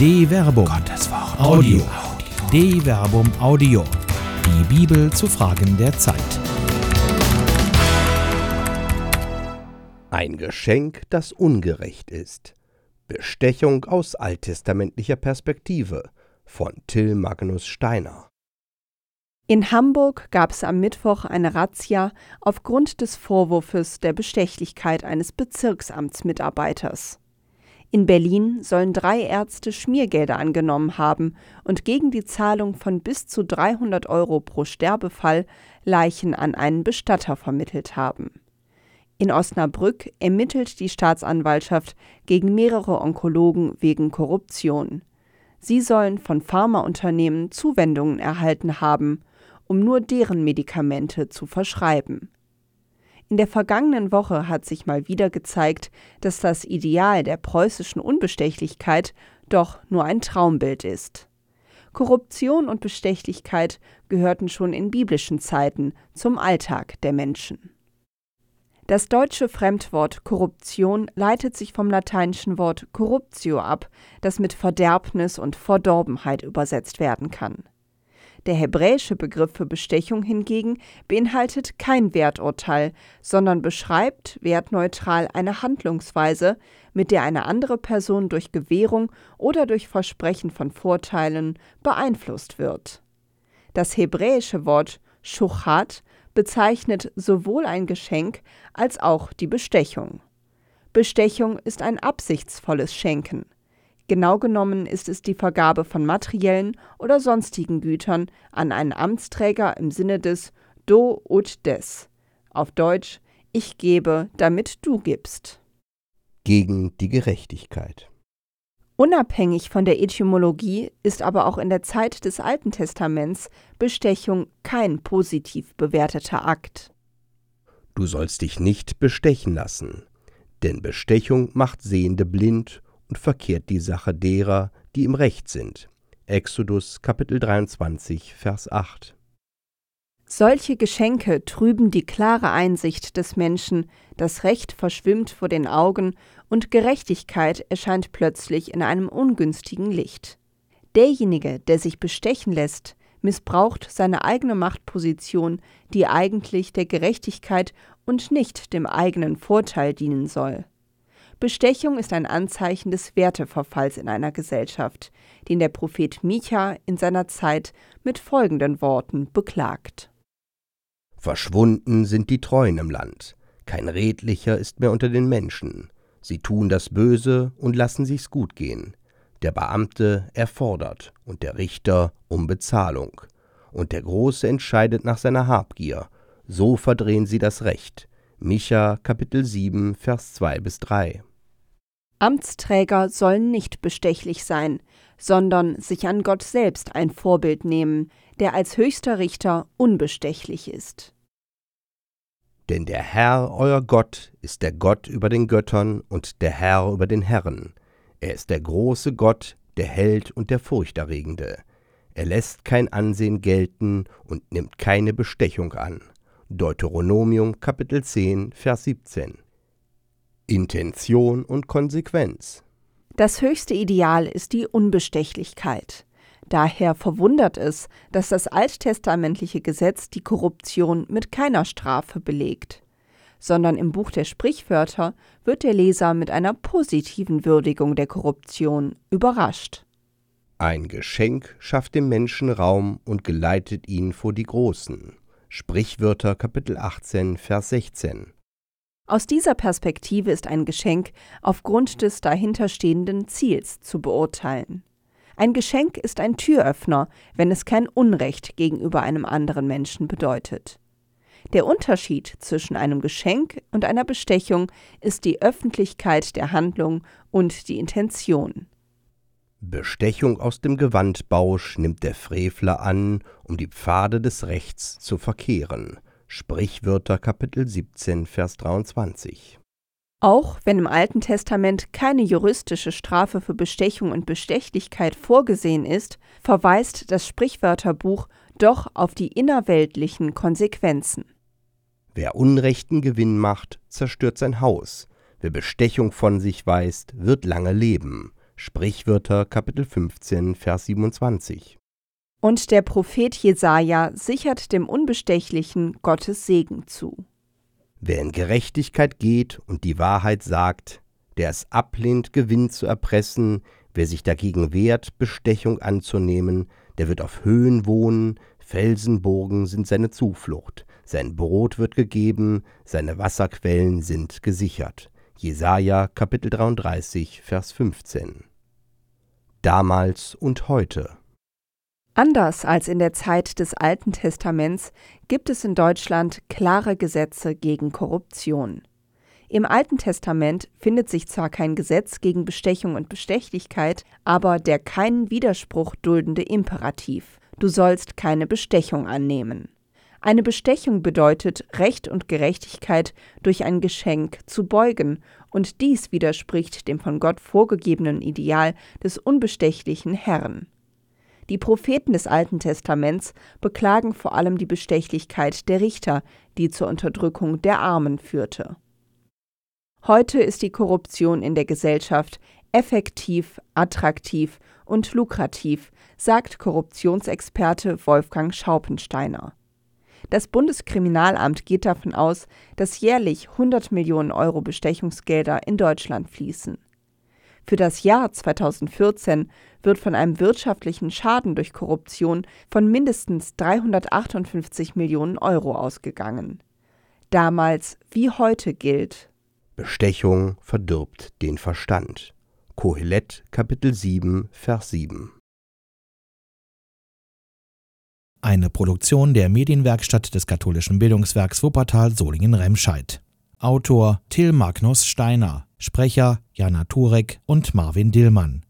De Verbum. Gottes Wort. Audio. De Verbum Audio. Die Bibel zu Fragen der Zeit. Ein Geschenk, das ungerecht ist. Bestechung aus alttestamentlicher Perspektive von Till Magnus Steiner. In Hamburg gab es am Mittwoch eine Razzia aufgrund des Vorwurfs der Bestechlichkeit eines Bezirksamtsmitarbeiters. In Berlin sollen drei Ärzte Schmiergelder angenommen haben und gegen die Zahlung von bis zu 300 Euro pro Sterbefall Leichen an einen Bestatter vermittelt haben. In Osnabrück ermittelt die Staatsanwaltschaft gegen mehrere Onkologen wegen Korruption. Sie sollen von Pharmaunternehmen Zuwendungen erhalten haben um nur deren Medikamente zu verschreiben. In der vergangenen Woche hat sich mal wieder gezeigt, dass das Ideal der preußischen Unbestechlichkeit doch nur ein Traumbild ist. Korruption und Bestechlichkeit gehörten schon in biblischen Zeiten zum Alltag der Menschen. Das deutsche Fremdwort Korruption leitet sich vom lateinischen Wort corruptio ab, das mit Verderbnis und Verdorbenheit übersetzt werden kann. Der hebräische Begriff für Bestechung hingegen beinhaltet kein Werturteil, sondern beschreibt wertneutral eine Handlungsweise, mit der eine andere Person durch Gewährung oder durch Versprechen von Vorteilen beeinflusst wird. Das hebräische Wort Schuchat bezeichnet sowohl ein Geschenk als auch die Bestechung. Bestechung ist ein absichtsvolles Schenken. Genau genommen ist es die Vergabe von materiellen oder sonstigen Gütern an einen Amtsträger im Sinne des Do ut des. Auf Deutsch Ich gebe, damit du gibst. Gegen die Gerechtigkeit. Unabhängig von der Etymologie ist aber auch in der Zeit des Alten Testaments Bestechung kein positiv bewerteter Akt. Du sollst dich nicht bestechen lassen, denn Bestechung macht Sehende blind und verkehrt die Sache derer, die im Recht sind. Exodus Kapitel 23, Vers 8. Solche Geschenke trüben die klare Einsicht des Menschen, das Recht verschwimmt vor den Augen und Gerechtigkeit erscheint plötzlich in einem ungünstigen Licht. Derjenige, der sich bestechen lässt, missbraucht seine eigene Machtposition, die eigentlich der Gerechtigkeit und nicht dem eigenen Vorteil dienen soll. Bestechung ist ein Anzeichen des Werteverfalls in einer Gesellschaft, den der Prophet Micha in seiner Zeit mit folgenden Worten beklagt. Verschwunden sind die Treuen im Land, kein Redlicher ist mehr unter den Menschen. Sie tun das Böse und lassen sich's gut gehen. Der Beamte erfordert und der Richter um Bezahlung. Und der Große entscheidet nach seiner Habgier. So verdrehen sie das Recht. Micha Kapitel 7 Vers 2 bis 3 Amtsträger sollen nicht bestechlich sein, sondern sich an Gott selbst ein Vorbild nehmen, der als höchster Richter unbestechlich ist. Denn der Herr, euer Gott, ist der Gott über den Göttern und der Herr über den Herren. Er ist der große Gott, der Held und der Furchterregende. Er lässt kein Ansehen gelten und nimmt keine Bestechung an. Deuteronomium Kapitel 10, Vers 17. Intention und Konsequenz. Das höchste Ideal ist die Unbestechlichkeit. Daher verwundert es, dass das alttestamentliche Gesetz die Korruption mit keiner Strafe belegt, sondern im Buch der Sprichwörter wird der Leser mit einer positiven Würdigung der Korruption überrascht. Ein Geschenk schafft dem Menschen Raum und geleitet ihn vor die Großen. Sprichwörter Kapitel 18 Vers 16 aus dieser Perspektive ist ein Geschenk aufgrund des dahinterstehenden Ziels zu beurteilen. Ein Geschenk ist ein Türöffner, wenn es kein Unrecht gegenüber einem anderen Menschen bedeutet. Der Unterschied zwischen einem Geschenk und einer Bestechung ist die Öffentlichkeit der Handlung und die Intention. Bestechung aus dem Gewandbausch nimmt der Frevler an, um die Pfade des Rechts zu verkehren. Sprichwörter Kapitel 17, Vers 23. Auch wenn im Alten Testament keine juristische Strafe für Bestechung und Bestechlichkeit vorgesehen ist, verweist das Sprichwörterbuch doch auf die innerweltlichen Konsequenzen. Wer unrechten Gewinn macht, zerstört sein Haus. Wer Bestechung von sich weist, wird lange leben. Sprichwörter Kapitel 15 Vers 27. Und der Prophet Jesaja sichert dem Unbestechlichen Gottes Segen zu. Wer in Gerechtigkeit geht und die Wahrheit sagt, der es ablehnt, Gewinn zu erpressen, wer sich dagegen wehrt, Bestechung anzunehmen, der wird auf Höhen wohnen, Felsenburgen sind seine Zuflucht, sein Brot wird gegeben, seine Wasserquellen sind gesichert. Jesaja Kapitel 33, Vers 15. Damals und heute. Anders als in der Zeit des Alten Testaments gibt es in Deutschland klare Gesetze gegen Korruption. Im Alten Testament findet sich zwar kein Gesetz gegen Bestechung und Bestechlichkeit, aber der keinen Widerspruch duldende Imperativ Du sollst keine Bestechung annehmen. Eine Bestechung bedeutet, Recht und Gerechtigkeit durch ein Geschenk zu beugen, und dies widerspricht dem von Gott vorgegebenen Ideal des unbestechlichen Herrn. Die Propheten des Alten Testaments beklagen vor allem die Bestechlichkeit der Richter, die zur Unterdrückung der Armen führte. Heute ist die Korruption in der Gesellschaft effektiv, attraktiv und lukrativ, sagt Korruptionsexperte Wolfgang Schaupensteiner. Das Bundeskriminalamt geht davon aus, dass jährlich 100 Millionen Euro Bestechungsgelder in Deutschland fließen. Für das Jahr 2014 wird von einem wirtschaftlichen Schaden durch Korruption von mindestens 358 Millionen Euro ausgegangen. Damals wie heute gilt Bestechung verdirbt den Verstand. Kohelet Kapitel 7 Vers 7 Eine Produktion der Medienwerkstatt des katholischen Bildungswerks Wuppertal Solingen-Remscheid. Autor Till Magnus Steiner, Sprecher Jana Turek und Marvin Dillmann.